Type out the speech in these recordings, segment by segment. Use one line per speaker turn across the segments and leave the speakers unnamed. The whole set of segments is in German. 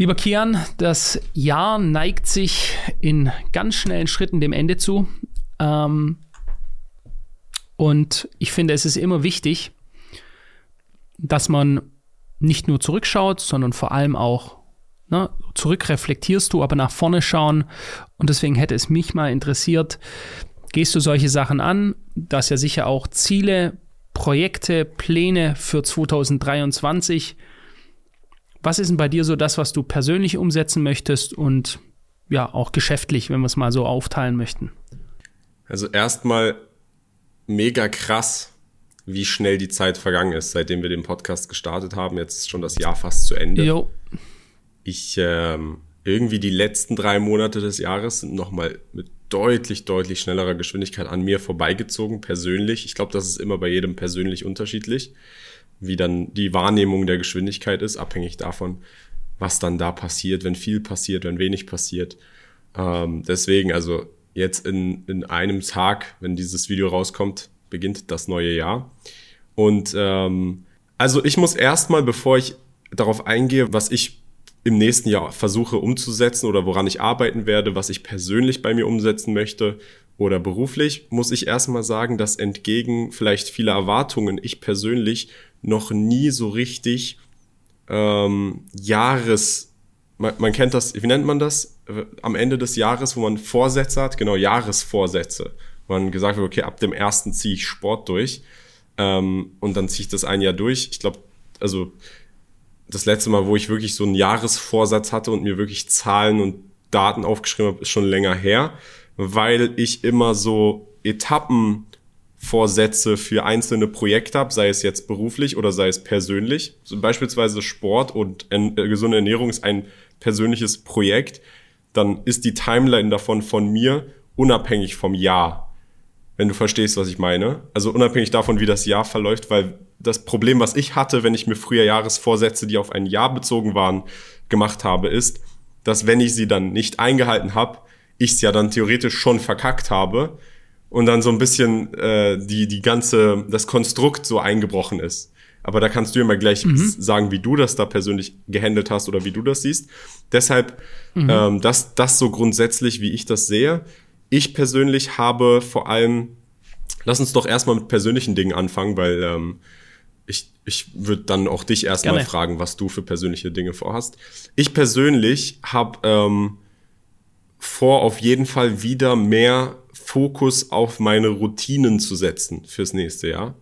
Lieber Kian, das Jahr neigt sich in ganz schnellen Schritten dem Ende zu. Ähm, und ich finde, es ist immer wichtig, dass man nicht nur zurückschaut, sondern vor allem auch ne, zurückreflektierst du, aber nach vorne schauen. Und deswegen hätte es mich mal interessiert, gehst du solche Sachen an, dass ja sicher auch Ziele, Projekte, Pläne für 2023 was ist denn bei dir so das, was du persönlich umsetzen möchtest und ja, auch geschäftlich, wenn wir es mal so aufteilen möchten?
Also erstmal mega krass, wie schnell die Zeit vergangen ist, seitdem wir den Podcast gestartet haben. Jetzt ist schon das Jahr fast zu Ende. Jo. Ich ähm, irgendwie die letzten drei Monate des Jahres sind nochmal mit deutlich, deutlich schnellerer Geschwindigkeit an mir vorbeigezogen, persönlich. Ich glaube, das ist immer bei jedem persönlich unterschiedlich wie dann die Wahrnehmung der Geschwindigkeit ist, abhängig davon, was dann da passiert, wenn viel passiert, wenn wenig passiert. Ähm, deswegen, also jetzt in, in einem Tag, wenn dieses Video rauskommt, beginnt das neue Jahr. Und ähm, also ich muss erstmal, bevor ich darauf eingehe, was ich im nächsten Jahr versuche umzusetzen oder woran ich arbeiten werde, was ich persönlich bei mir umsetzen möchte oder beruflich, muss ich erstmal sagen, dass entgegen vielleicht vieler Erwartungen ich persönlich noch nie so richtig ähm, Jahres, man, man kennt das, wie nennt man das? Am Ende des Jahres, wo man Vorsätze hat, genau, Jahresvorsätze. Wo man gesagt wird, okay, ab dem ersten ziehe ich Sport durch. Ähm, und dann ziehe ich das ein Jahr durch. Ich glaube, also das letzte Mal, wo ich wirklich so einen Jahresvorsatz hatte und mir wirklich Zahlen und Daten aufgeschrieben habe, ist schon länger her, weil ich immer so Etappen Vorsätze für einzelne Projekte habe, sei es jetzt beruflich oder sei es persönlich. So beispielsweise Sport und äh, gesunde Ernährung ist ein persönliches Projekt, dann ist die Timeline davon von mir unabhängig vom Jahr. Wenn du verstehst, was ich meine. Also unabhängig davon, wie das Jahr verläuft, weil das Problem, was ich hatte, wenn ich mir früher Jahresvorsätze, die auf ein Jahr bezogen waren, gemacht habe, ist, dass wenn ich sie dann nicht eingehalten habe, ich es ja dann theoretisch schon verkackt habe und dann so ein bisschen äh, die, die ganze, das Konstrukt so eingebrochen ist. Aber da kannst du immer gleich mhm. sagen, wie du das da persönlich gehandelt hast oder wie du das siehst. Deshalb, mhm. ähm, das, das so grundsätzlich, wie ich das sehe. Ich persönlich habe vor allem, lass uns doch erstmal mit persönlichen Dingen anfangen, weil ähm, ich, ich würde dann auch dich erstmal fragen, was du für persönliche Dinge vorhast. Ich persönlich habe ähm, vor, auf jeden Fall wieder mehr Fokus auf meine Routinen zu setzen fürs nächste Jahr.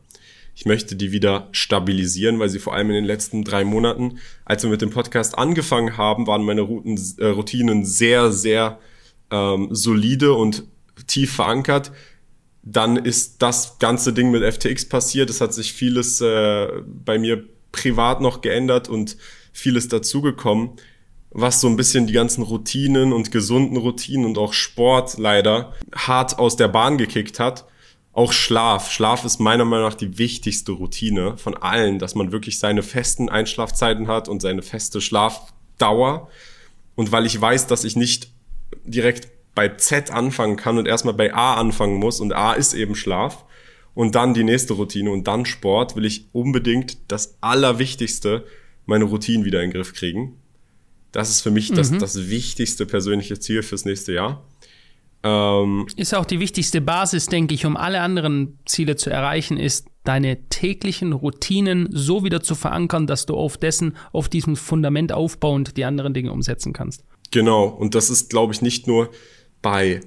Ich möchte die wieder stabilisieren, weil sie vor allem in den letzten drei Monaten, als wir mit dem Podcast angefangen haben, waren meine Routen, äh, Routinen sehr, sehr ähm, solide und tief verankert. Dann ist das ganze Ding mit FTX passiert. Es hat sich vieles äh, bei mir privat noch geändert und vieles dazugekommen was so ein bisschen die ganzen Routinen und gesunden Routinen und auch Sport leider hart aus der Bahn gekickt hat. Auch Schlaf. Schlaf ist meiner Meinung nach die wichtigste Routine von allen, dass man wirklich seine festen Einschlafzeiten hat und seine feste Schlafdauer. Und weil ich weiß, dass ich nicht direkt bei Z anfangen kann und erstmal bei A anfangen muss und A ist eben Schlaf und dann die nächste Routine und dann Sport, will ich unbedingt das Allerwichtigste, meine Routinen wieder in den Griff kriegen. Das ist für mich das, mhm. das wichtigste persönliche Ziel fürs nächste Jahr.
Ähm, ist auch die wichtigste Basis, denke ich, um alle anderen Ziele zu erreichen, ist deine täglichen Routinen so wieder zu verankern, dass du auf dessen, auf diesem Fundament aufbauend die anderen Dinge umsetzen kannst.
Genau, und das ist, glaube ich, nicht nur bei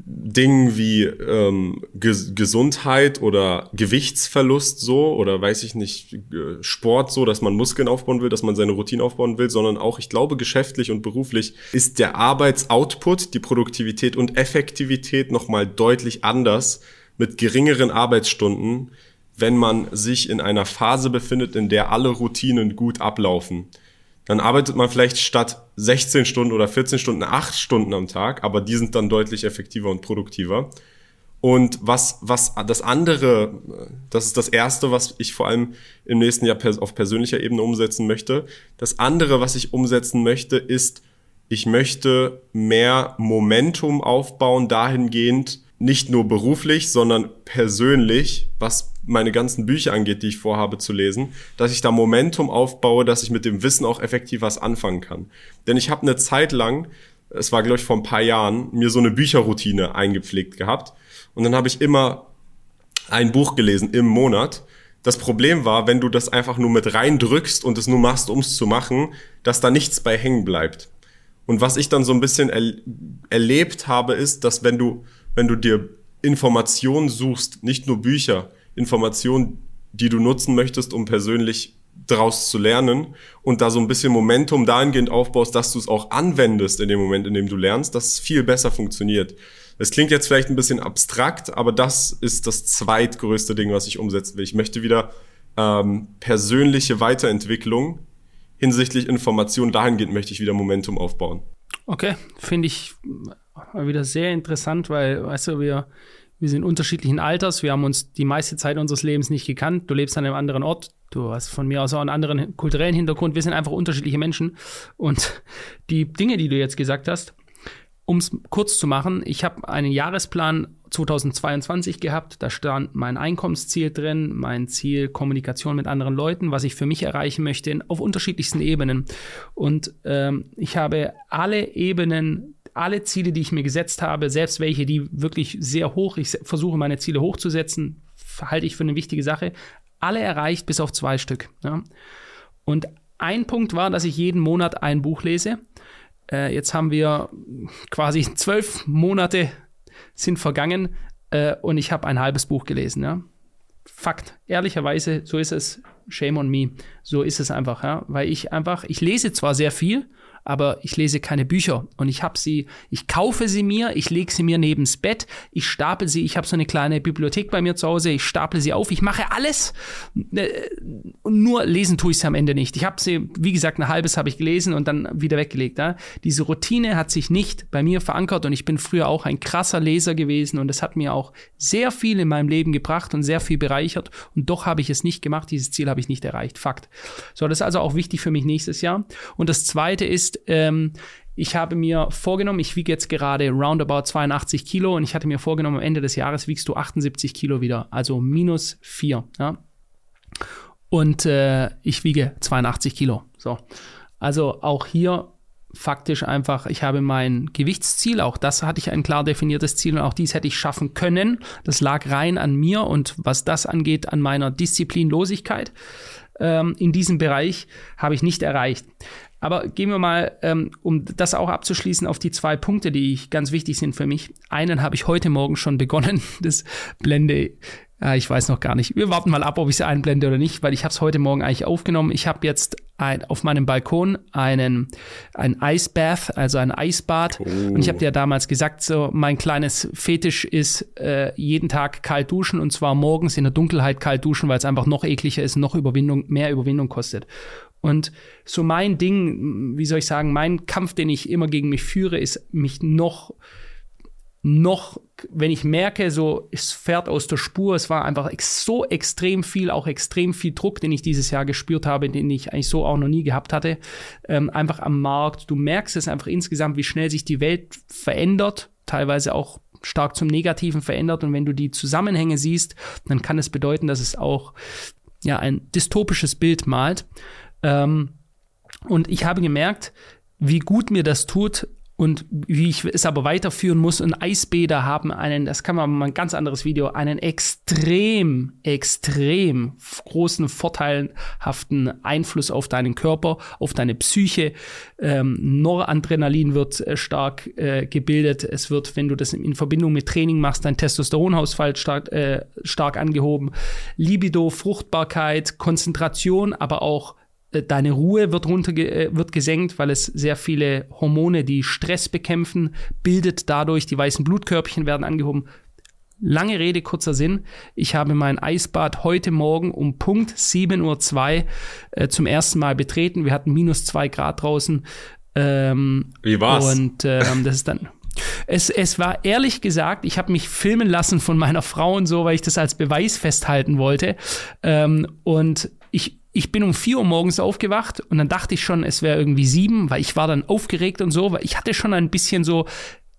Dingen wie ähm, Ge Gesundheit oder Gewichtsverlust so oder weiß ich nicht, Sport so, dass man Muskeln aufbauen will, dass man seine Routine aufbauen will, sondern auch, ich glaube, geschäftlich und beruflich ist der Arbeitsoutput, die Produktivität und Effektivität nochmal deutlich anders mit geringeren Arbeitsstunden, wenn man sich in einer Phase befindet, in der alle Routinen gut ablaufen. Dann arbeitet man vielleicht statt 16 Stunden oder 14 Stunden 8 Stunden am Tag, aber die sind dann deutlich effektiver und produktiver. Und was, was das andere, das ist das erste, was ich vor allem im nächsten Jahr auf persönlicher Ebene umsetzen möchte. Das andere, was ich umsetzen möchte, ist, ich möchte mehr Momentum aufbauen, dahingehend, nicht nur beruflich, sondern persönlich, was meine ganzen Bücher angeht, die ich vorhabe zu lesen, dass ich da Momentum aufbaue, dass ich mit dem Wissen auch effektiv was anfangen kann. Denn ich habe eine Zeit lang, es war glaube ich vor ein paar Jahren, mir so eine Bücherroutine eingepflegt gehabt und dann habe ich immer ein Buch gelesen im Monat. Das Problem war, wenn du das einfach nur mit reindrückst und es nur machst, um es zu machen, dass da nichts bei hängen bleibt. Und was ich dann so ein bisschen er erlebt habe, ist, dass wenn du, wenn du dir Informationen suchst, nicht nur Bücher, Informationen, die du nutzen möchtest, um persönlich daraus zu lernen und da so ein bisschen Momentum dahingehend aufbaust, dass du es auch anwendest in dem Moment, in dem du lernst, dass es viel besser funktioniert. Es klingt jetzt vielleicht ein bisschen abstrakt, aber das ist das zweitgrößte Ding, was ich umsetzen will. Ich möchte wieder ähm, persönliche Weiterentwicklung hinsichtlich Information dahingehend möchte ich wieder Momentum aufbauen.
Okay, finde ich wieder sehr interessant, weil, weißt du, wir, wir sind unterschiedlichen Alters, wir haben uns die meiste Zeit unseres Lebens nicht gekannt. Du lebst an einem anderen Ort, du hast von mir aus auch einen anderen kulturellen Hintergrund. Wir sind einfach unterschiedliche Menschen. Und die Dinge, die du jetzt gesagt hast, um es kurz zu machen, ich habe einen Jahresplan 2022 gehabt. Da stand mein Einkommensziel drin, mein Ziel Kommunikation mit anderen Leuten, was ich für mich erreichen möchte, auf unterschiedlichsten Ebenen. Und ähm, ich habe alle Ebenen alle Ziele, die ich mir gesetzt habe, selbst welche, die wirklich sehr hoch, ich versuche meine Ziele hochzusetzen, halte ich für eine wichtige Sache, alle erreicht bis auf zwei Stück. Ja. Und ein Punkt war, dass ich jeden Monat ein Buch lese. Äh, jetzt haben wir quasi zwölf Monate sind vergangen äh, und ich habe ein halbes Buch gelesen. Ja. Fakt, ehrlicherweise, so ist es. Shame on me. So ist es einfach, ja. Weil ich einfach, ich lese zwar sehr viel, aber ich lese keine Bücher und ich habe sie, ich kaufe sie mir, ich lege sie mir neben's Bett, ich stapel sie, ich habe so eine kleine Bibliothek bei mir zu Hause, ich stapel sie auf, ich mache alles äh, nur lesen tue ich sie am Ende nicht. Ich habe sie, wie gesagt, ein halbes habe ich gelesen und dann wieder weggelegt. Ja? Diese Routine hat sich nicht bei mir verankert und ich bin früher auch ein krasser Leser gewesen und es hat mir auch sehr viel in meinem Leben gebracht und sehr viel bereichert und doch habe ich es nicht gemacht, dieses Ziel habe ich nicht erreicht. Fakt. So, das ist also auch wichtig für mich nächstes Jahr. Und das zweite ist, ähm, ich habe mir vorgenommen, ich wiege jetzt gerade roundabout 82 Kilo und ich hatte mir vorgenommen, am Ende des Jahres wiegst du 78 Kilo wieder, also minus 4. Ja? Und äh, ich wiege 82 Kilo. So. Also auch hier faktisch einfach, ich habe mein Gewichtsziel, auch das hatte ich ein klar definiertes Ziel und auch dies hätte ich schaffen können. Das lag rein an mir und was das angeht, an meiner Disziplinlosigkeit ähm, in diesem Bereich habe ich nicht erreicht. Aber gehen wir mal, ähm, um das auch abzuschließen, auf die zwei Punkte, die ich, ganz wichtig sind für mich. Einen habe ich heute Morgen schon begonnen. Das blende äh, ich weiß noch gar nicht. Wir warten mal ab, ob ich es einblende oder nicht, weil ich habe es heute Morgen eigentlich aufgenommen. Ich habe jetzt ein, auf meinem Balkon einen ein Eisbath, also ein Eisbad. Oh. Und ich habe dir damals gesagt, so mein kleines Fetisch ist äh, jeden Tag kalt duschen und zwar morgens in der Dunkelheit kalt duschen, weil es einfach noch ekliger ist, noch Überwindung, mehr Überwindung kostet. Und so mein Ding, wie soll ich sagen, mein Kampf, den ich immer gegen mich führe, ist mich noch, noch, wenn ich merke, so, es fährt aus der Spur, es war einfach so extrem viel, auch extrem viel Druck, den ich dieses Jahr gespürt habe, den ich eigentlich so auch noch nie gehabt hatte, ähm, einfach am Markt. Du merkst es einfach insgesamt, wie schnell sich die Welt verändert, teilweise auch stark zum Negativen verändert. Und wenn du die Zusammenhänge siehst, dann kann es bedeuten, dass es auch ja ein dystopisches Bild malt. Ähm, und ich habe gemerkt, wie gut mir das tut, und wie ich es aber weiterführen muss. Und Eisbäder haben einen, das kann man mal ein ganz anderes Video, einen extrem, extrem großen, vorteilhaften Einfluss auf deinen Körper, auf deine Psyche. Ähm, Noradrenalin wird äh, stark äh, gebildet. Es wird, wenn du das in Verbindung mit Training machst, dein Testosteronhaushalt stark, äh, stark angehoben. Libido, Fruchtbarkeit, Konzentration, aber auch deine Ruhe wird runter äh, wird gesenkt, weil es sehr viele Hormone, die Stress bekämpfen, bildet dadurch, die weißen Blutkörbchen werden angehoben. Lange Rede, kurzer Sinn. Ich habe mein Eisbad heute Morgen um Punkt 7.02 Uhr äh, zum ersten Mal betreten. Wir hatten minus zwei Grad draußen.
Ähm, Wie war's?
Und ähm, das ist dann. Es, es war ehrlich gesagt, ich habe mich filmen lassen von meiner Frau und so, weil ich das als Beweis festhalten wollte. Ähm, und ich, ich bin um vier Uhr morgens aufgewacht und dann dachte ich schon, es wäre irgendwie sieben, weil ich war dann aufgeregt und so, weil ich hatte schon ein bisschen so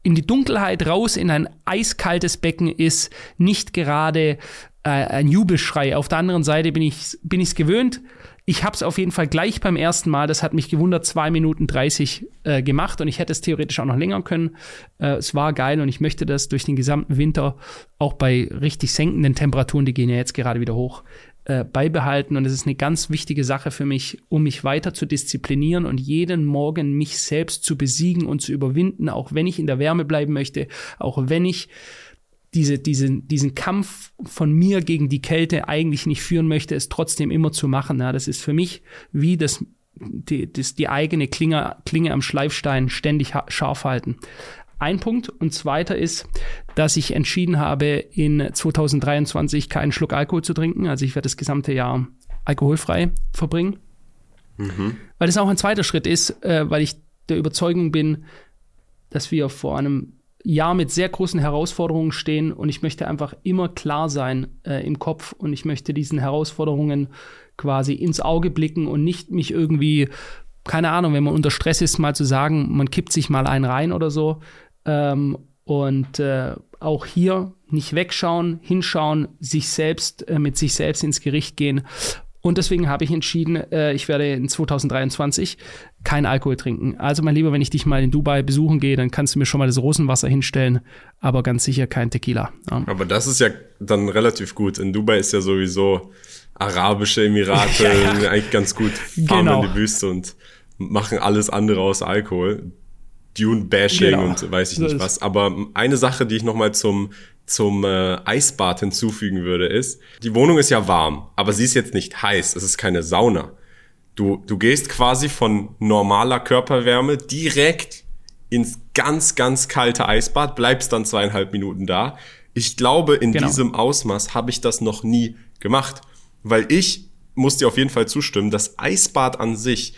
in die Dunkelheit raus in ein eiskaltes Becken ist nicht gerade äh, ein Jubelschrei. Auf der anderen Seite bin ich bin gewöhnt. Ich habe es auf jeden Fall gleich beim ersten Mal, das hat mich gewundert, 2 Minuten 30 äh, gemacht und ich hätte es theoretisch auch noch länger können. Äh, es war geil und ich möchte das durch den gesamten Winter auch bei richtig senkenden Temperaturen, die gehen ja jetzt gerade wieder hoch, äh, beibehalten. Und es ist eine ganz wichtige Sache für mich, um mich weiter zu disziplinieren und jeden Morgen mich selbst zu besiegen und zu überwinden, auch wenn ich in der Wärme bleiben möchte, auch wenn ich diese, diesen, diesen Kampf von mir gegen die Kälte eigentlich nicht führen möchte, es trotzdem immer zu machen. Ja, das ist für mich wie das, die, das, die eigene Klinge, Klinge am Schleifstein ständig scharf halten. Ein Punkt. Und zweiter ist, dass ich entschieden habe, in 2023 keinen Schluck Alkohol zu trinken. Also ich werde das gesamte Jahr alkoholfrei verbringen. Mhm. Weil das auch ein zweiter Schritt ist, äh, weil ich der Überzeugung bin, dass wir vor einem Jahr mit sehr großen Herausforderungen stehen und ich möchte einfach immer klar sein äh, im Kopf und ich möchte diesen Herausforderungen quasi ins Auge blicken und nicht mich irgendwie, keine Ahnung, wenn man unter Stress ist, mal zu sagen, man kippt sich mal einen rein oder so. Ähm, und äh, auch hier nicht wegschauen, hinschauen, sich selbst äh, mit sich selbst ins Gericht gehen und deswegen habe ich entschieden, äh, ich werde in 2023 kein Alkohol trinken. Also mein Lieber, wenn ich dich mal in Dubai besuchen gehe, dann kannst du mir schon mal das Rosenwasser hinstellen, aber ganz sicher kein Tequila.
Ja. Aber das ist ja dann relativ gut. In Dubai ist ja sowieso arabische Emirate ja, ja. eigentlich ganz gut fahren genau. in die Wüste und machen alles andere aus Alkohol. Dune-Bashing genau. und weiß ich nicht was. Aber eine Sache, die ich nochmal zum zum äh, Eisbad hinzufügen würde, ist, die Wohnung ist ja warm, aber sie ist jetzt nicht heiß, es ist keine Sauna. Du, du gehst quasi von normaler Körperwärme direkt ins ganz, ganz kalte Eisbad, bleibst dann zweieinhalb Minuten da. Ich glaube, in genau. diesem Ausmaß habe ich das noch nie gemacht, weil ich muss dir auf jeden Fall zustimmen, das Eisbad an sich,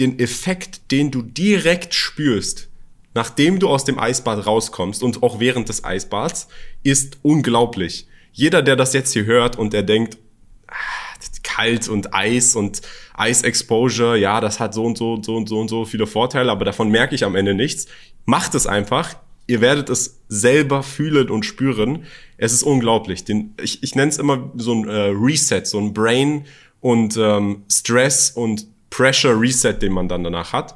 den Effekt, den du direkt spürst, nachdem du aus dem Eisbad rauskommst und auch während des Eisbads, ist unglaublich. Jeder, der das jetzt hier hört und der denkt, ah, kalt und Eis und Eisexposure, ja, das hat so und so und so und so und so viele Vorteile, aber davon merke ich am Ende nichts. Macht es einfach. Ihr werdet es selber fühlen und spüren. Es ist unglaublich. Den, ich ich nenne es immer so ein äh, Reset, so ein Brain und ähm, Stress und Pressure Reset, den man dann danach hat.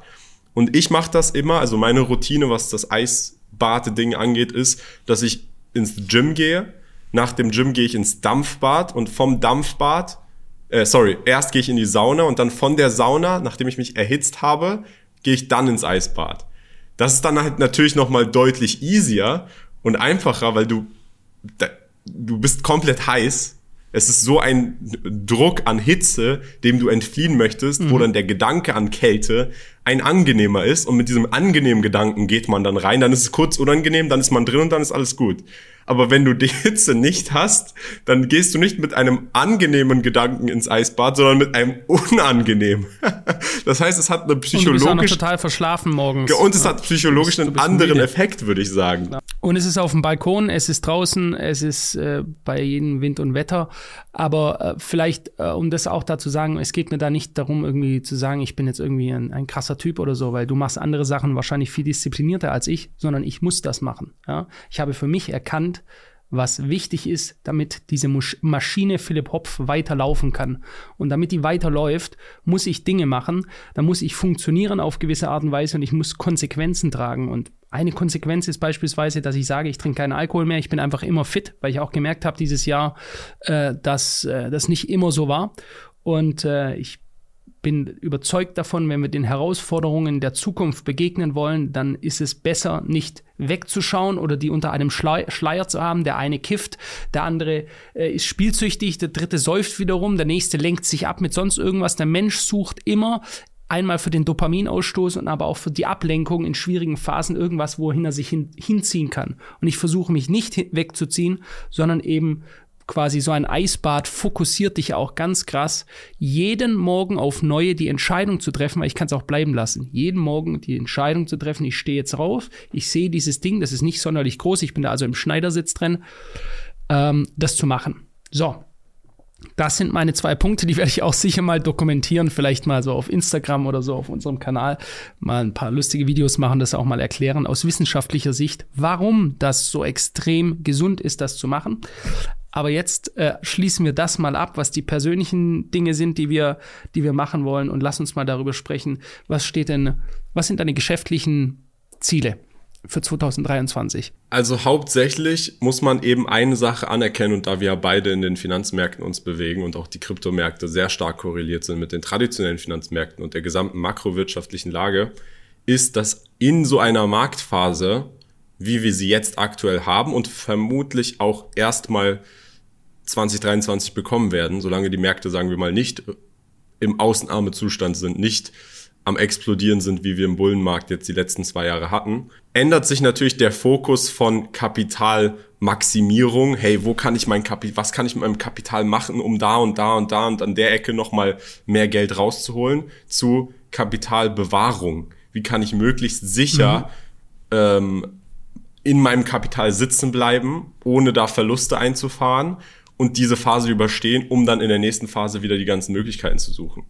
Und ich mache das immer, also meine Routine, was das Eisbad-Ding angeht, ist, dass ich ins Gym gehe. Nach dem Gym gehe ich ins Dampfbad und vom Dampfbad, äh, sorry, erst gehe ich in die Sauna und dann von der Sauna, nachdem ich mich erhitzt habe, gehe ich dann ins Eisbad. Das ist dann halt natürlich nochmal deutlich easier und einfacher, weil du, du bist komplett heiß es ist so ein Druck an Hitze, dem du entfliehen möchtest, mhm. wo dann der Gedanke an Kälte ein angenehmer ist. Und mit diesem angenehmen Gedanken geht man dann rein. Dann ist es kurz unangenehm, dann ist man drin und dann ist alles gut. Aber wenn du die Hitze nicht hast, dann gehst du nicht mit einem angenehmen Gedanken ins Eisbad, sondern mit einem unangenehmen. das heißt, es hat eine psychologisch und du
total verschlafen morgens.
Und es hat psychologisch einen anderen müde. Effekt, würde ich sagen.
Und es ist auf dem Balkon, es ist draußen, es ist äh, bei jedem Wind und Wetter. Aber äh, vielleicht, äh, um das auch dazu sagen, es geht mir da nicht darum, irgendwie zu sagen, ich bin jetzt irgendwie ein, ein krasser Typ oder so, weil du machst andere Sachen wahrscheinlich viel disziplinierter als ich, sondern ich muss das machen. Ja? Ich habe für mich erkannt, was wichtig ist, damit diese Maschine Philipp Hopf weiterlaufen kann. Und damit die weiterläuft, muss ich Dinge machen, da muss ich funktionieren auf gewisse Art und Weise und ich muss Konsequenzen tragen. Und eine Konsequenz ist beispielsweise, dass ich sage, ich trinke keinen Alkohol mehr, ich bin einfach immer fit, weil ich auch gemerkt habe dieses Jahr, äh, dass äh, das nicht immer so war. Und äh, ich bin überzeugt davon, wenn wir den Herausforderungen der Zukunft begegnen wollen, dann ist es besser, nicht wegzuschauen oder die unter einem Schleier zu haben. Der eine kifft, der andere äh, ist spielsüchtig, der dritte säuft wiederum, der nächste lenkt sich ab mit sonst irgendwas. Der Mensch sucht immer einmal für den Dopaminausstoß und aber auch für die Ablenkung in schwierigen Phasen irgendwas, wohin er sich hin, hinziehen kann. Und ich versuche mich nicht wegzuziehen, sondern eben quasi so ein Eisbad fokussiert dich auch ganz krass, jeden Morgen auf neue die Entscheidung zu treffen, weil ich kann es auch bleiben lassen. Jeden Morgen die Entscheidung zu treffen, ich stehe jetzt rauf, ich sehe dieses Ding, das ist nicht sonderlich groß, ich bin da also im Schneidersitz drin, ähm, das zu machen. So. Das sind meine zwei Punkte, die werde ich auch sicher mal dokumentieren, vielleicht mal so auf Instagram oder so auf unserem Kanal mal ein paar lustige Videos machen, das auch mal erklären aus wissenschaftlicher Sicht, warum das so extrem gesund ist, das zu machen. Aber jetzt äh, schließen wir das mal ab, was die persönlichen Dinge sind, die wir, die wir machen wollen und lass uns mal darüber sprechen. Was steht denn, was sind deine geschäftlichen Ziele? für 2023?
Also hauptsächlich muss man eben eine Sache anerkennen und da wir beide in den Finanzmärkten uns bewegen und auch die Kryptomärkte sehr stark korreliert sind mit den traditionellen Finanzmärkten und der gesamten makrowirtschaftlichen Lage, ist, dass in so einer Marktphase, wie wir sie jetzt aktuell haben und vermutlich auch erstmal 2023 bekommen werden, solange die Märkte, sagen wir mal, nicht im Außenarme-Zustand sind, nicht am explodieren sind, wie wir im Bullenmarkt jetzt die letzten zwei Jahre hatten, ändert sich natürlich der Fokus von Kapitalmaximierung. Hey, wo kann ich mein Kapital, was kann ich mit meinem Kapital machen, um da und da und da und an der Ecke nochmal mehr Geld rauszuholen, zu Kapitalbewahrung. Wie kann ich möglichst sicher mhm. ähm, in meinem Kapital sitzen bleiben, ohne da Verluste einzufahren und diese Phase überstehen, um dann in der nächsten Phase wieder die ganzen Möglichkeiten zu suchen.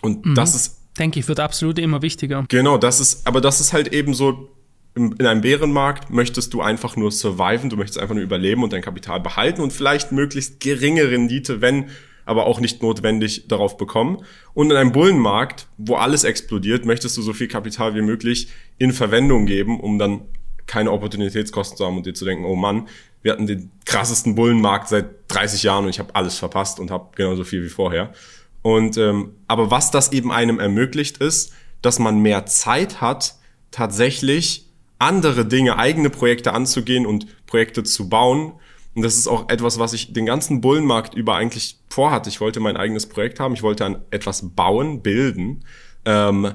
Und mhm. das ist
denke ich, wird absolut immer wichtiger.
Genau, das ist, aber das ist halt eben so, in einem Bärenmarkt möchtest du einfach nur surviven, du möchtest einfach nur überleben und dein Kapital behalten und vielleicht möglichst geringe Rendite, wenn aber auch nicht notwendig darauf bekommen. Und in einem Bullenmarkt, wo alles explodiert, möchtest du so viel Kapital wie möglich in Verwendung geben, um dann keine Opportunitätskosten zu haben und dir zu denken, oh Mann, wir hatten den krassesten Bullenmarkt seit 30 Jahren und ich habe alles verpasst und habe genauso viel wie vorher. Und ähm, aber was das eben einem ermöglicht ist, dass man mehr Zeit hat, tatsächlich andere Dinge, eigene Projekte anzugehen und Projekte zu bauen. Und das ist auch etwas, was ich den ganzen Bullenmarkt über eigentlich vorhatte. Ich wollte mein eigenes Projekt haben, ich wollte an etwas bauen, bilden, ähm,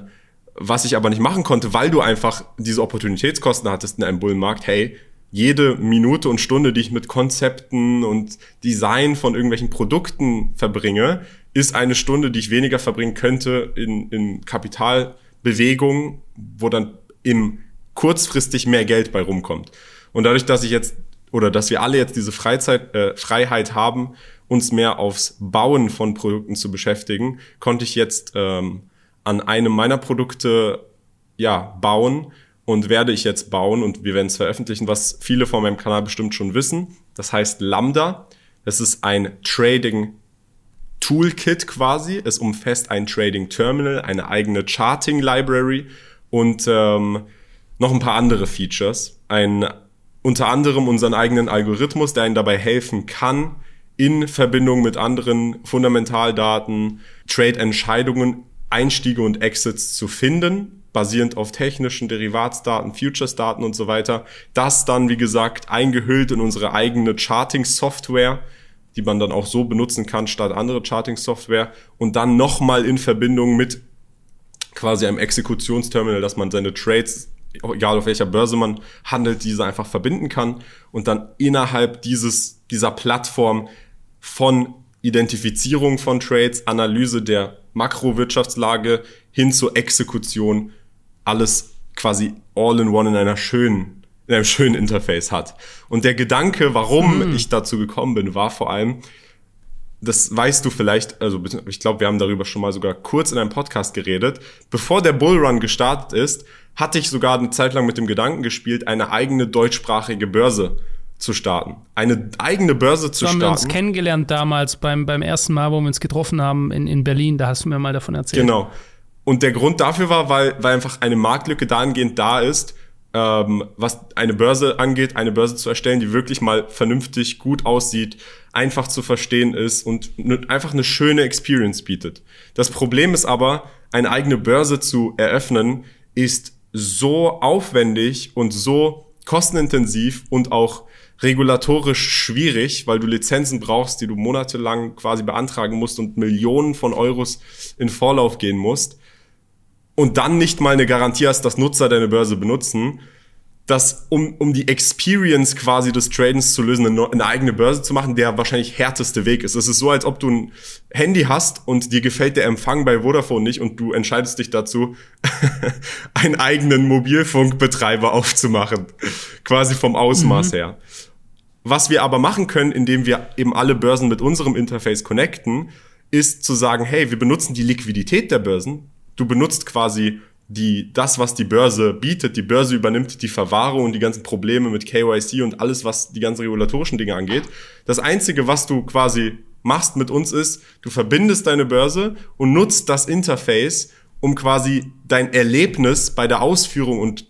was ich aber nicht machen konnte, weil du einfach diese Opportunitätskosten hattest in einem Bullenmarkt. Hey, jede Minute und Stunde, die ich mit Konzepten und Design von irgendwelchen Produkten verbringe, ist eine Stunde, die ich weniger verbringen könnte in, in Kapitalbewegung, wo dann im kurzfristig mehr Geld bei rumkommt. Und dadurch, dass ich jetzt oder dass wir alle jetzt diese Freizeit, äh, Freiheit haben, uns mehr aufs Bauen von Produkten zu beschäftigen, konnte ich jetzt ähm, an einem meiner Produkte ja bauen und werde ich jetzt bauen und wir werden es veröffentlichen, was viele von meinem Kanal bestimmt schon wissen. Das heißt Lambda. Es ist ein Trading Toolkit quasi. Es umfasst ein Trading Terminal, eine eigene Charting Library und ähm, noch ein paar andere Features. Ein, unter anderem unseren eigenen Algorithmus, der Ihnen dabei helfen kann, in Verbindung mit anderen Fundamentaldaten Trade-Entscheidungen, Einstiege und Exits zu finden, basierend auf technischen Derivatsdaten, Futures-Daten und so weiter. Das dann, wie gesagt, eingehüllt in unsere eigene Charting-Software, die man dann auch so benutzen kann statt andere Charting-Software und dann nochmal in Verbindung mit quasi einem Exekutionsterminal, dass man seine Trades, egal auf welcher Börse man handelt, diese einfach verbinden kann und dann innerhalb dieses, dieser Plattform von Identifizierung von Trades, Analyse der Makrowirtschaftslage hin zur Exekution alles quasi all in one in einer schönen in einem schönen Interface hat. Und der Gedanke, warum mhm. ich dazu gekommen bin, war vor allem, das weißt du vielleicht, also ich glaube, wir haben darüber schon mal sogar kurz in einem Podcast geredet. Bevor der Bullrun gestartet ist, hatte ich sogar eine Zeit lang mit dem Gedanken gespielt, eine eigene deutschsprachige Börse zu starten. Eine eigene Börse zu so starten.
haben wir uns kennengelernt damals beim, beim ersten Mal, wo wir uns getroffen haben in, in Berlin. Da hast du mir mal davon erzählt.
Genau. Und der Grund dafür war, weil, weil einfach eine Marktlücke dahingehend da ist, ähm, was eine Börse angeht, eine Börse zu erstellen, die wirklich mal vernünftig gut aussieht, einfach zu verstehen ist und einfach eine schöne Experience bietet. Das Problem ist aber, eine eigene Börse zu eröffnen, ist so aufwendig und so kostenintensiv und auch regulatorisch schwierig, weil du Lizenzen brauchst, die du monatelang quasi beantragen musst und Millionen von Euros in Vorlauf gehen musst, und dann nicht mal eine Garantie hast, dass Nutzer deine Börse benutzen, dass um, um die Experience quasi des Tradens zu lösen, eine, eine, eigene Börse zu machen, der wahrscheinlich härteste Weg ist. Es ist so, als ob du ein Handy hast und dir gefällt der Empfang bei Vodafone nicht und du entscheidest dich dazu, einen eigenen Mobilfunkbetreiber aufzumachen. Quasi vom Ausmaß mhm. her. Was wir aber machen können, indem wir eben alle Börsen mit unserem Interface connecten, ist zu sagen, hey, wir benutzen die Liquidität der Börsen, Du benutzt quasi die, das, was die Börse bietet. Die Börse übernimmt die Verwahrung und die ganzen Probleme mit KYC und alles, was die ganzen regulatorischen Dinge angeht. Das Einzige, was du quasi machst mit uns ist, du verbindest deine Börse und nutzt das Interface, um quasi dein Erlebnis bei der Ausführung und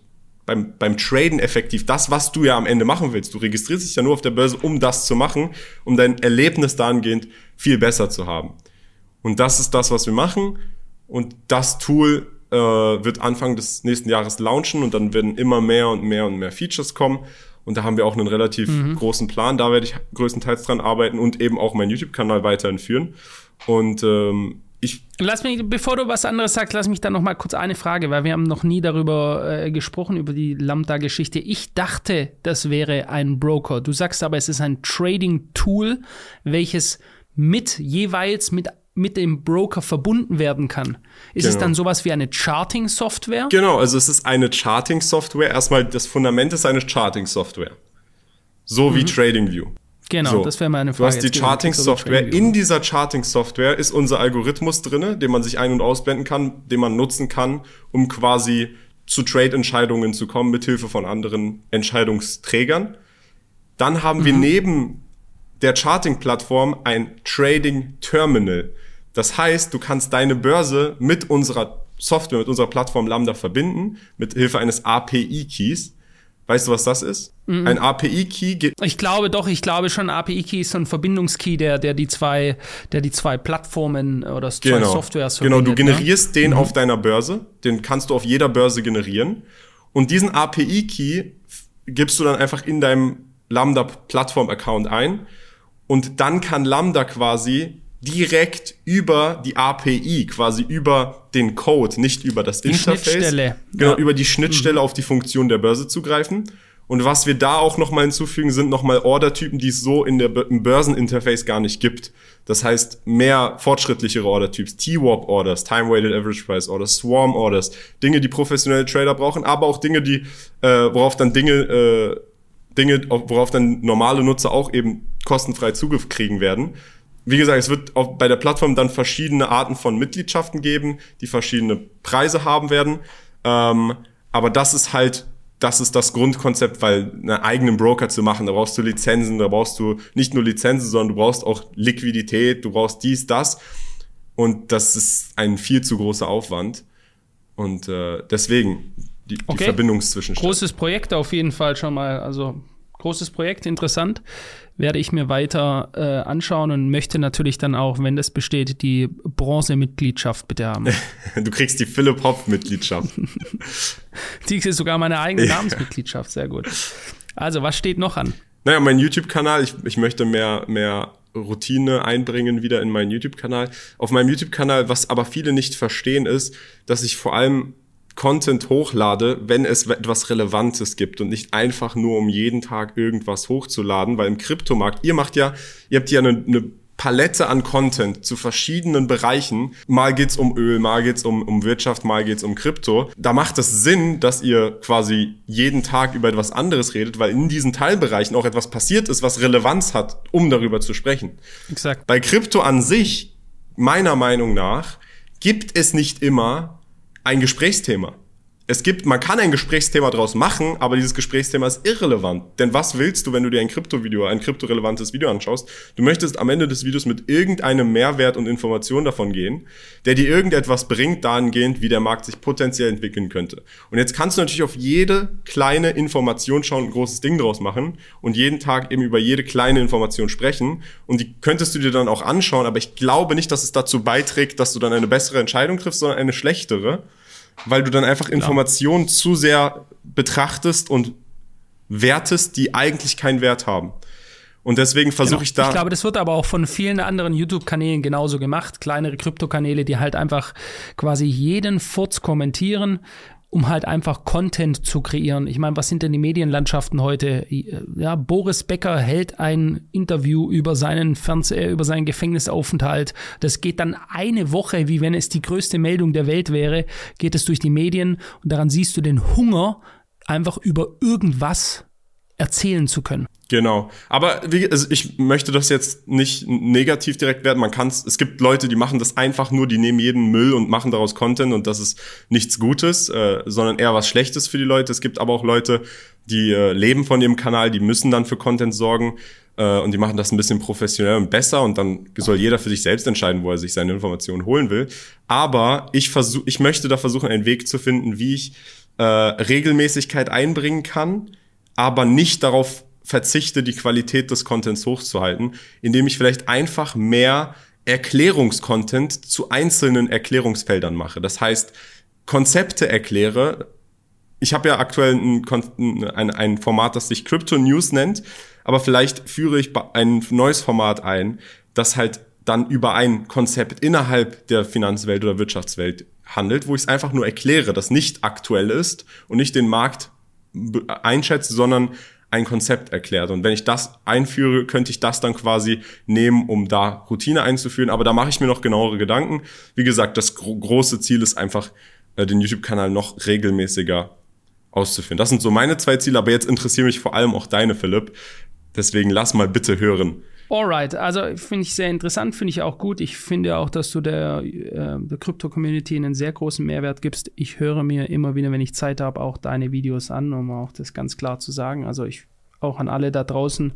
beim, beim Traden effektiv, das, was du ja am Ende machen willst. Du registrierst dich ja nur auf der Börse, um das zu machen, um dein Erlebnis dahingehend viel besser zu haben. Und das ist das, was wir machen. Und das Tool äh, wird Anfang des nächsten Jahres launchen und dann werden immer mehr und mehr und mehr Features kommen. Und da haben wir auch einen relativ mhm. großen Plan. Da werde ich größtenteils dran arbeiten und eben auch meinen YouTube-Kanal weiterhin führen. Und ähm, ich.
Lass mich, bevor du was anderes sagst, lass mich da noch mal kurz eine Frage, weil wir haben noch nie darüber äh, gesprochen, über die Lambda-Geschichte. Ich dachte, das wäre ein Broker. Du sagst aber, es ist ein Trading-Tool, welches mit jeweils mit mit dem Broker verbunden werden kann. Ist genau. es dann sowas wie eine Charting-Software?
Genau, also es ist eine Charting-Software. Erstmal das Fundament ist eine Charting-Software. So mhm. wie TradingView.
Genau,
so.
das wäre meine Frage.
Du hast die Charting-Software. In dieser Charting-Software ist unser Algorithmus drinne, den man sich ein- und ausblenden kann, den man nutzen kann, um quasi zu Trade-Entscheidungen zu kommen, mithilfe von anderen Entscheidungsträgern. Dann haben mhm. wir neben der Charting-Plattform ein Trading Terminal. Das heißt, du kannst deine Börse mit unserer Software, mit unserer Plattform Lambda verbinden, mit Hilfe eines API-Keys. Weißt du, was das ist? Mhm. Ein API-Key geht.
Ich glaube doch, ich glaube schon, API-Key ist so ein Verbindungskey, der, der die zwei, der die zwei Plattformen oder zwei
genau.
Softwares
Genau, du ne? generierst ne? den mhm. auf deiner Börse, den kannst du auf jeder Börse generieren. Und diesen API-Key gibst du dann einfach in deinem Lambda-Plattform-Account ein und dann kann Lambda quasi direkt über die API, quasi über den Code, nicht über das
die
Interface.
Schnittstelle.
Genau, ja. über die Schnittstelle mhm. auf die Funktion der Börse zugreifen. Und was wir da auch nochmal hinzufügen, sind nochmal Ordertypen, die es so in der, im Börseninterface gar nicht gibt. Das heißt, mehr fortschrittlichere Ordertyps, T-Warp-Orders, Time-Weighted Average Price Orders, Swarm-Orders, Dinge, die professionelle Trader brauchen, aber auch Dinge, die, äh, worauf dann Dinge äh, Dinge, worauf dann normale Nutzer auch eben kostenfrei Zugriff kriegen werden. Wie gesagt, es wird auch bei der Plattform dann verschiedene Arten von Mitgliedschaften geben, die verschiedene Preise haben werden. Ähm, aber das ist halt, das ist das Grundkonzept, weil einen eigenen Broker zu machen, da brauchst du Lizenzen, da brauchst du nicht nur Lizenzen, sondern du brauchst auch Liquidität, du brauchst dies, das. Und das ist ein viel zu großer Aufwand. Und äh, deswegen, die, okay. die Verbindung zwischen.
Großes Projekt auf jeden Fall schon mal. Also großes Projekt, interessant. Werde ich mir weiter äh, anschauen und möchte natürlich dann auch, wenn das besteht, die Bronze-Mitgliedschaft bitte haben.
du kriegst die Philipp Hopf-Mitgliedschaft.
die ist sogar meine eigene Namensmitgliedschaft, sehr gut. Also, was steht noch an?
Naja, mein YouTube-Kanal, ich, ich möchte mehr, mehr Routine einbringen wieder in meinen YouTube-Kanal. Auf meinem YouTube-Kanal, was aber viele nicht verstehen, ist, dass ich vor allem Content hochlade, wenn es etwas Relevantes gibt und nicht einfach nur um jeden Tag irgendwas hochzuladen, weil im Kryptomarkt, ihr macht ja, ihr habt ja eine, eine Palette an Content zu verschiedenen Bereichen. Mal geht's um Öl, mal geht's um, um Wirtschaft, mal geht's um Krypto. Da macht es Sinn, dass ihr quasi jeden Tag über etwas anderes redet, weil in diesen Teilbereichen auch etwas passiert ist, was Relevanz hat, um darüber zu sprechen.
Exakt.
Bei Krypto an sich, meiner Meinung nach, gibt es nicht immer ein Gesprächsthema es gibt, man kann ein Gesprächsthema draus machen, aber dieses Gesprächsthema ist irrelevant. Denn was willst du, wenn du dir ein Krypto-Video, ein kryptorelevantes Video anschaust? Du möchtest am Ende des Videos mit irgendeinem Mehrwert und Information davon gehen, der dir irgendetwas bringt, dahingehend, wie der Markt sich potenziell entwickeln könnte. Und jetzt kannst du natürlich auf jede kleine Information schauen, ein großes Ding draus machen und jeden Tag eben über jede kleine Information sprechen. Und die könntest du dir dann auch anschauen, aber ich glaube nicht, dass es dazu beiträgt, dass du dann eine bessere Entscheidung triffst, sondern eine schlechtere weil du dann einfach Klar. Informationen zu sehr betrachtest und wertest, die eigentlich keinen Wert haben. Und deswegen versuche genau. ich da.
Ich glaube, das wird aber auch von vielen anderen YouTube-Kanälen genauso gemacht. Kleinere Krypto-Kanäle, die halt einfach quasi jeden Furz kommentieren, um halt einfach Content zu kreieren. Ich meine, was sind denn die Medienlandschaften heute? Ja, Boris Becker hält ein Interview über seinen Fernseher, über seinen Gefängnisaufenthalt. Das geht dann eine Woche, wie wenn es die größte Meldung der Welt wäre, geht es durch die Medien und daran siehst du den Hunger, einfach über irgendwas erzählen zu können.
Genau. Aber wie, also ich möchte das jetzt nicht negativ direkt werden. Man kann es, gibt Leute, die machen das einfach nur, die nehmen jeden Müll und machen daraus Content und das ist nichts Gutes, äh, sondern eher was Schlechtes für die Leute. Es gibt aber auch Leute, die äh, leben von ihrem Kanal, die müssen dann für Content sorgen äh, und die machen das ein bisschen professionell und besser und dann soll jeder für sich selbst entscheiden, wo er sich seine Informationen holen will. Aber ich versuche, ich möchte da versuchen, einen Weg zu finden, wie ich äh, Regelmäßigkeit einbringen kann, aber nicht darauf verzichte, die Qualität des Contents hochzuhalten, indem ich vielleicht einfach mehr Erklärungskontent zu einzelnen Erklärungsfeldern mache. Das heißt, Konzepte erkläre. Ich habe ja aktuell ein, ein, ein Format, das sich Crypto News nennt, aber vielleicht führe ich ein neues Format ein, das halt dann über ein Konzept innerhalb der Finanzwelt oder Wirtschaftswelt handelt, wo ich es einfach nur erkläre, das nicht aktuell ist und nicht den Markt einschätze, sondern ein Konzept erklärt. Und wenn ich das einführe, könnte ich das dann quasi nehmen, um da Routine einzuführen. Aber da mache ich mir noch genauere Gedanken. Wie gesagt, das gro große Ziel ist einfach, äh, den YouTube-Kanal noch regelmäßiger auszuführen. Das sind so meine zwei Ziele, aber jetzt interessieren mich vor allem auch deine, Philipp. Deswegen lass mal bitte hören.
Alright, also finde ich sehr interessant, finde ich auch gut. Ich finde auch, dass du der, äh, der Crypto-Community einen sehr großen Mehrwert gibst. Ich höre mir immer wieder, wenn ich Zeit habe, auch deine Videos an, um auch das ganz klar zu sagen. Also ich auch an alle da draußen,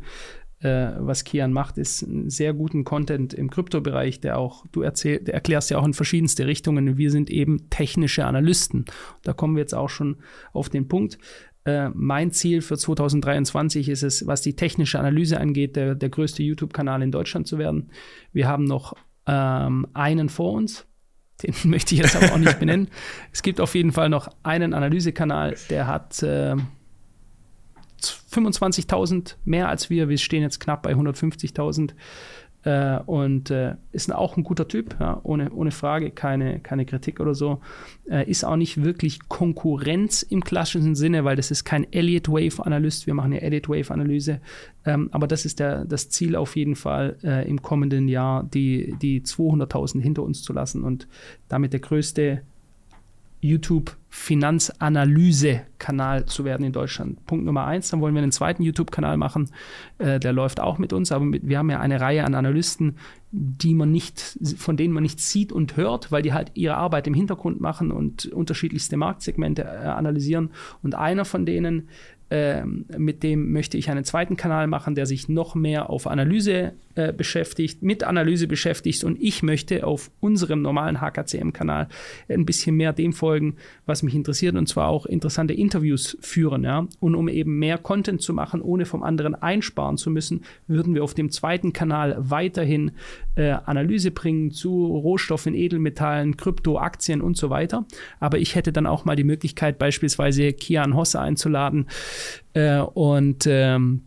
äh, was Kian macht, ist einen sehr guten Content im Kryptobereich, der auch, du erzähl, der erklärst ja auch in verschiedenste Richtungen. Wir sind eben technische Analysten. Da kommen wir jetzt auch schon auf den Punkt. Äh, mein Ziel für 2023 ist es, was die technische Analyse angeht, der, der größte YouTube-Kanal in Deutschland zu werden. Wir haben noch ähm, einen vor uns. Den möchte ich jetzt aber auch nicht benennen. Es gibt auf jeden Fall noch einen Analysekanal, der hat äh, 25.000 mehr als wir. Wir stehen jetzt knapp bei 150.000 äh, und äh, ist auch ein guter Typ, ja, ohne, ohne Frage, keine, keine Kritik oder so. Äh, ist auch nicht wirklich Konkurrenz im klassischen Sinne, weil das ist kein Elliott Wave Analyst, wir machen ja Elliott Wave Analyse, ähm, aber das ist der, das Ziel auf jeden Fall äh, im kommenden Jahr, die, die 200.000 hinter uns zu lassen und damit der größte YouTube Finanzanalyse-Kanal zu werden in Deutschland. Punkt Nummer eins. Dann wollen wir einen zweiten YouTube-Kanal machen. Äh, der läuft auch mit uns, aber mit, wir haben ja eine Reihe an Analysten, die man nicht, von denen man nichts sieht und hört, weil die halt ihre Arbeit im Hintergrund machen und unterschiedlichste Marktsegmente äh, analysieren. Und einer von denen ähm, mit dem möchte ich einen zweiten Kanal machen, der sich noch mehr auf Analyse äh, beschäftigt, mit Analyse beschäftigt und ich möchte auf unserem normalen HKCM-Kanal ein bisschen mehr dem folgen, was mich interessiert und zwar auch interessante Interviews führen. Ja? Und um eben mehr Content zu machen, ohne vom anderen einsparen zu müssen, würden wir auf dem zweiten Kanal weiterhin äh, Analyse bringen zu Rohstoffen, Edelmetallen, Krypto, Aktien und so weiter. Aber ich hätte dann auch mal die Möglichkeit, beispielsweise Kian Hosse einzuladen, äh, und ähm,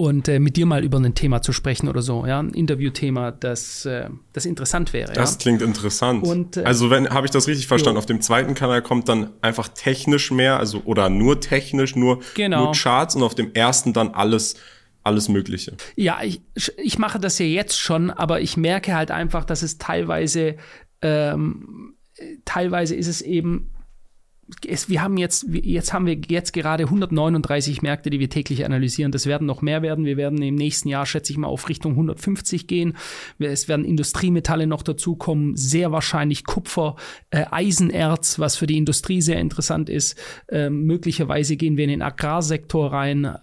und äh, mit dir mal über ein Thema zu sprechen oder so, ja, ein Interviewthema, das, äh, das interessant wäre.
Das
ja?
klingt interessant. Und, äh, also wenn habe ich das richtig verstanden? Jo. Auf dem zweiten Kanal kommt dann einfach technisch mehr, also oder nur technisch, nur, genau. nur Charts und auf dem ersten dann alles alles Mögliche.
Ja, ich, ich mache das ja jetzt schon, aber ich merke halt einfach, dass es teilweise ähm, teilweise ist es eben es, wir haben jetzt, jetzt haben wir jetzt gerade 139 Märkte, die wir täglich analysieren. Das werden noch mehr werden. Wir werden im nächsten Jahr, schätze ich mal, auf Richtung 150 gehen. Es werden Industriemetalle noch dazukommen, sehr wahrscheinlich Kupfer, äh, Eisenerz, was für die Industrie sehr interessant ist. Äh, möglicherweise gehen wir in den Agrarsektor rein. Äh,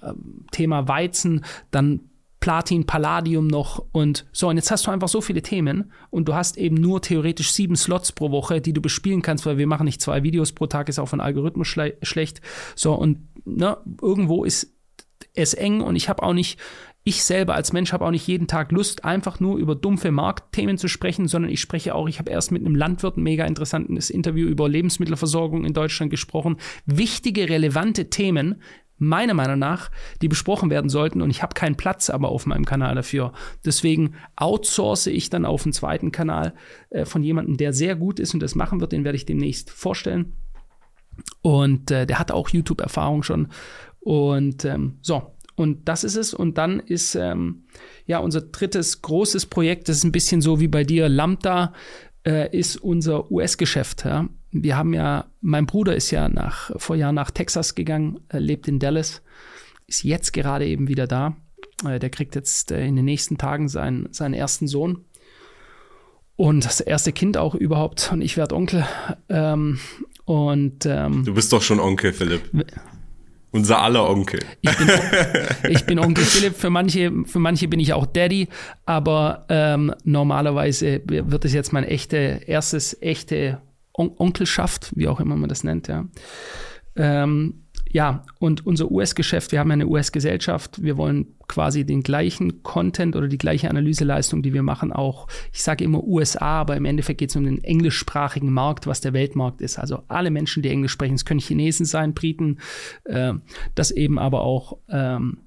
Thema Weizen, dann Platin, Palladium noch und so. Und jetzt hast du einfach so viele Themen und du hast eben nur theoretisch sieben Slots pro Woche, die du bespielen kannst, weil wir machen nicht zwei Videos pro Tag, ist auch von Algorithmus schle schlecht. So, und ne, irgendwo ist es eng und ich habe auch nicht, ich selber als Mensch habe auch nicht jeden Tag Lust, einfach nur über dumpfe Marktthemen zu sprechen, sondern ich spreche auch, ich habe erst mit einem Landwirt ein mega interessantes Interview über Lebensmittelversorgung in Deutschland gesprochen. Wichtige, relevante Themen, meiner Meinung nach, die besprochen werden sollten. Und ich habe keinen Platz aber auf meinem Kanal dafür. Deswegen outsource ich dann auf einen zweiten Kanal äh, von jemandem, der sehr gut ist und das machen wird. Den werde ich demnächst vorstellen. Und äh, der hat auch YouTube-Erfahrung schon. Und ähm, so, und das ist es. Und dann ist ähm, ja unser drittes großes Projekt, das ist ein bisschen so wie bei dir, Lambda, äh, ist unser US-Geschäft. Ja? Wir haben ja, mein Bruder ist ja nach, vor Jahren nach Texas gegangen, lebt in Dallas. ist jetzt gerade eben wieder da. Äh, der kriegt jetzt äh, in den nächsten Tagen seinen, seinen ersten Sohn. Und das erste Kind auch überhaupt. Und ich werde Onkel. Ähm, und ähm,
du bist doch schon Onkel, Philipp. Unser aller Onkel.
Ich bin, ich bin, Onkel Philipp. Für manche, für manche bin ich auch Daddy, aber ähm, normalerweise wird es jetzt mein echte, erstes echte On Onkelschaft, wie auch immer man das nennt, ja. Ähm, ja, und unser US-Geschäft, wir haben eine US-Gesellschaft, wir wollen quasi den gleichen Content oder die gleiche Analyseleistung, die wir machen, auch, ich sage immer USA, aber im Endeffekt geht es um den englischsprachigen Markt, was der Weltmarkt ist. Also alle Menschen, die Englisch sprechen, es können Chinesen sein, Briten, äh, das eben aber auch ähm,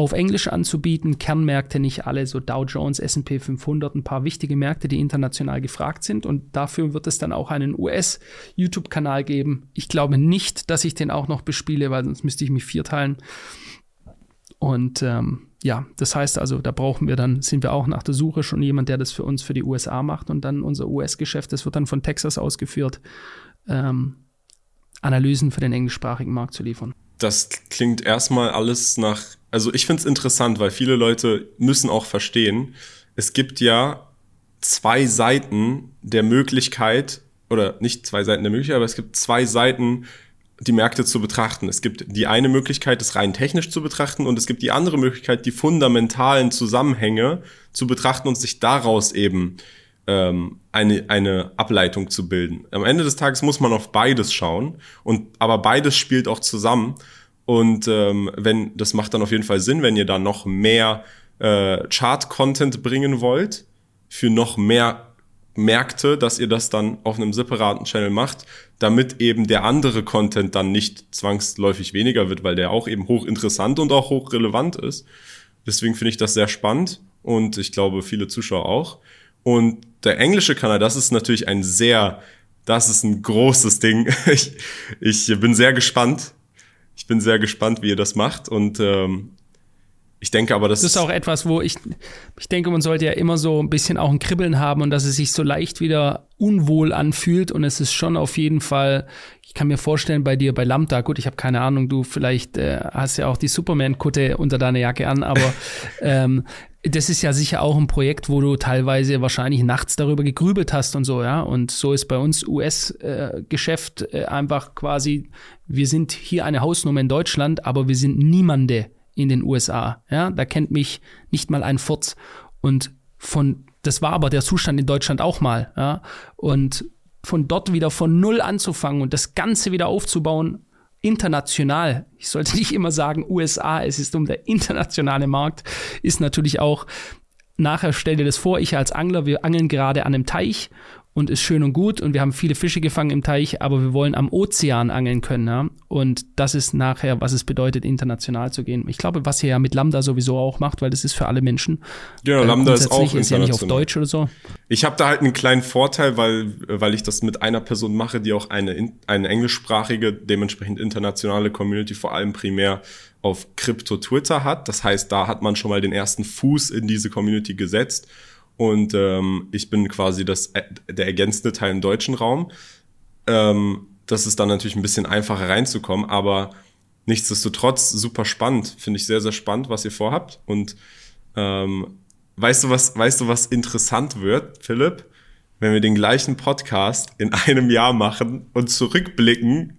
auf Englisch anzubieten. Kernmärkte nicht alle, so Dow Jones, S&P 500, ein paar wichtige Märkte, die international gefragt sind. Und dafür wird es dann auch einen US-YouTube-Kanal geben. Ich glaube nicht, dass ich den auch noch bespiele, weil sonst müsste ich mich vierteilen. Und ähm, ja, das heißt also, da brauchen wir dann, sind wir auch nach der Suche schon jemand, der das für uns für die USA macht und dann unser US-Geschäft, das wird dann von Texas ausgeführt, ähm, Analysen für den englischsprachigen Markt zu liefern.
Das klingt erstmal alles nach also ich finde es interessant, weil viele Leute müssen auch verstehen, es gibt ja zwei Seiten der Möglichkeit, oder nicht zwei Seiten der Möglichkeit, aber es gibt zwei Seiten, die Märkte zu betrachten. Es gibt die eine Möglichkeit, es rein technisch zu betrachten und es gibt die andere Möglichkeit, die fundamentalen Zusammenhänge zu betrachten und sich daraus eben ähm, eine, eine Ableitung zu bilden. Am Ende des Tages muss man auf beides schauen und aber beides spielt auch zusammen und ähm, wenn, das macht dann auf jeden Fall Sinn, wenn ihr da noch mehr äh, Chart-Content bringen wollt, für noch mehr Märkte, dass ihr das dann auf einem separaten Channel macht, damit eben der andere Content dann nicht zwangsläufig weniger wird, weil der auch eben hochinteressant und auch hochrelevant ist. Deswegen finde ich das sehr spannend und ich glaube viele Zuschauer auch. Und der englische Kanal, das ist natürlich ein sehr, das ist ein großes Ding. Ich, ich bin sehr gespannt, ich bin sehr gespannt, wie ihr das macht und ähm, ich denke aber, das,
das ist auch etwas, wo ich, ich denke, man sollte ja immer so ein bisschen auch ein Kribbeln haben und dass es sich so leicht wieder unwohl anfühlt und es ist schon auf jeden Fall, ich kann mir vorstellen, bei dir bei Lambda, gut, ich habe keine Ahnung, du vielleicht äh, hast ja auch die Superman-Kutte unter deiner Jacke an, aber ähm, das ist ja sicher auch ein Projekt, wo du teilweise wahrscheinlich nachts darüber gegrübelt hast und so, ja. Und so ist bei uns US-Geschäft äh, äh, einfach quasi, wir sind hier eine Hausnummer in Deutschland, aber wir sind niemande in den USA, ja. Da kennt mich nicht mal ein Furz. Und von, das war aber der Zustand in Deutschland auch mal, ja. Und von dort wieder von Null anzufangen und das Ganze wieder aufzubauen, international, ich sollte nicht immer sagen USA, es ist um der internationale Markt, ist natürlich auch, nachher stell dir das vor, ich als Angler, wir angeln gerade an einem Teich und ist schön und gut und wir haben viele Fische gefangen im Teich, aber wir wollen am Ozean angeln können. Ja? Und das ist nachher, was es bedeutet, international zu gehen. Ich glaube, was ihr ja mit Lambda sowieso auch macht, weil das ist für alle Menschen.
Ja, äh, Lambda ist auch
ist ja nicht auf Deutsch oder so.
Ich habe da halt einen kleinen Vorteil, weil, weil ich das mit einer Person mache, die auch eine, eine englischsprachige, dementsprechend internationale Community vor allem primär auf Crypto-Twitter hat. Das heißt, da hat man schon mal den ersten Fuß in diese Community gesetzt. Und ähm, ich bin quasi das, äh, der ergänzende Teil im deutschen Raum. Ähm, das ist dann natürlich ein bisschen einfacher reinzukommen, aber nichtsdestotrotz super spannend. Finde ich sehr, sehr spannend, was ihr vorhabt. Und ähm, weißt du, was, weißt du, was interessant wird, Philipp? Wenn wir den gleichen Podcast in einem Jahr machen und zurückblicken,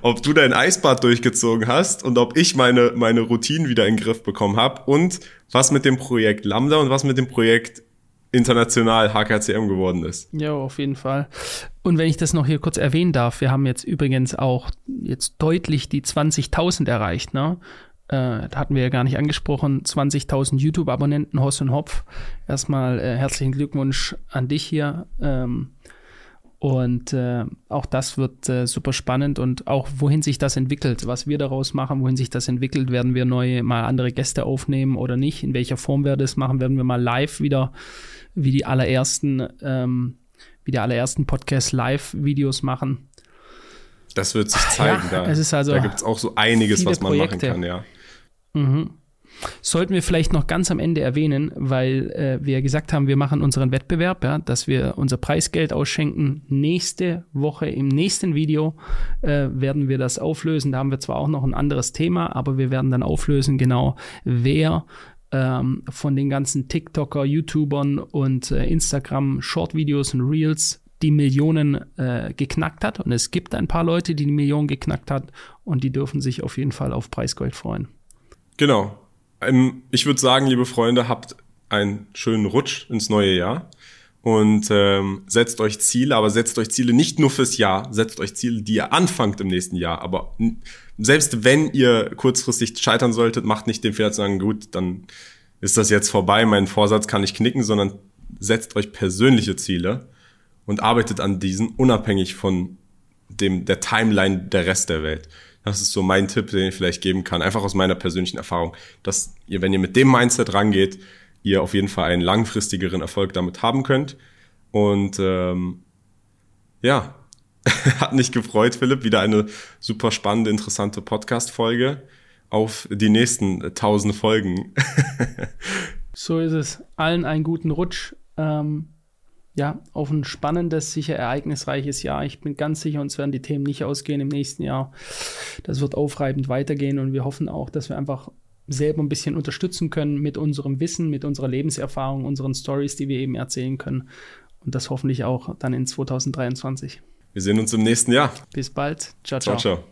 ob du dein Eisbad durchgezogen hast und ob ich meine, meine Routinen wieder in den Griff bekommen habe und was mit dem Projekt Lambda und was mit dem Projekt international HKCM geworden ist.
Ja, auf jeden Fall. Und wenn ich das noch hier kurz erwähnen darf, wir haben jetzt übrigens auch jetzt deutlich die 20.000 erreicht, ne? Äh, da hatten wir ja gar nicht angesprochen, 20.000 YouTube-Abonnenten, Hoss und Hopf. Erstmal äh, herzlichen Glückwunsch an dich hier. Ähm, und äh, auch das wird äh, super spannend und auch wohin sich das entwickelt, was wir daraus machen, wohin sich das entwickelt, werden wir neue, mal andere Gäste aufnehmen oder nicht, in welcher Form wir das machen, werden wir mal live wieder wie die allerersten, ähm, wie die allerersten Podcast-Live-Videos machen.
Das wird sich zeigen. Ja, da
also
da gibt es auch so einiges, was man Projekte. machen kann, ja.
Mhm. Sollten wir vielleicht noch ganz am Ende erwähnen, weil äh, wir gesagt haben, wir machen unseren Wettbewerb, ja, dass wir unser Preisgeld ausschenken. Nächste Woche im nächsten Video äh, werden wir das auflösen. Da haben wir zwar auch noch ein anderes Thema, aber wir werden dann auflösen, genau, wer ähm, von den ganzen TikToker, YouTubern und äh, Instagram Short-Videos und Reels die Millionen äh, geknackt hat. Und es gibt ein paar Leute, die die Millionen geknackt hat und die dürfen sich auf jeden Fall auf Preisgold freuen.
Genau. Ähm, ich würde sagen, liebe Freunde, habt einen schönen Rutsch ins neue Jahr und ähm, setzt euch Ziele, aber setzt euch Ziele nicht nur fürs Jahr, setzt euch Ziele, die ihr anfangt im nächsten Jahr. Aber selbst wenn ihr kurzfristig scheitern solltet, macht nicht den Fehler zu sagen, gut, dann ist das jetzt vorbei, mein Vorsatz kann ich knicken, sondern setzt euch persönliche Ziele und arbeitet an diesen, unabhängig von dem, der Timeline der Rest der Welt. Das ist so mein Tipp, den ich vielleicht geben kann, einfach aus meiner persönlichen Erfahrung, dass ihr, wenn ihr mit dem Mindset rangeht, ihr auf jeden Fall einen langfristigeren Erfolg damit haben könnt. Und ähm, ja, hat mich gefreut, Philipp. Wieder eine super spannende, interessante Podcast-Folge auf die nächsten tausend Folgen.
so ist es. Allen einen guten Rutsch. Ähm, ja, auf ein spannendes, sicher ereignisreiches Jahr. Ich bin ganz sicher, uns werden die Themen nicht ausgehen im nächsten Jahr. Das wird aufreibend weitergehen und wir hoffen auch, dass wir einfach selber ein bisschen unterstützen können mit unserem Wissen, mit unserer Lebenserfahrung, unseren Stories, die wir eben erzählen können. Und das hoffentlich auch dann in 2023.
Wir sehen uns im nächsten Jahr.
Bis bald. ciao. ciao. ciao, ciao.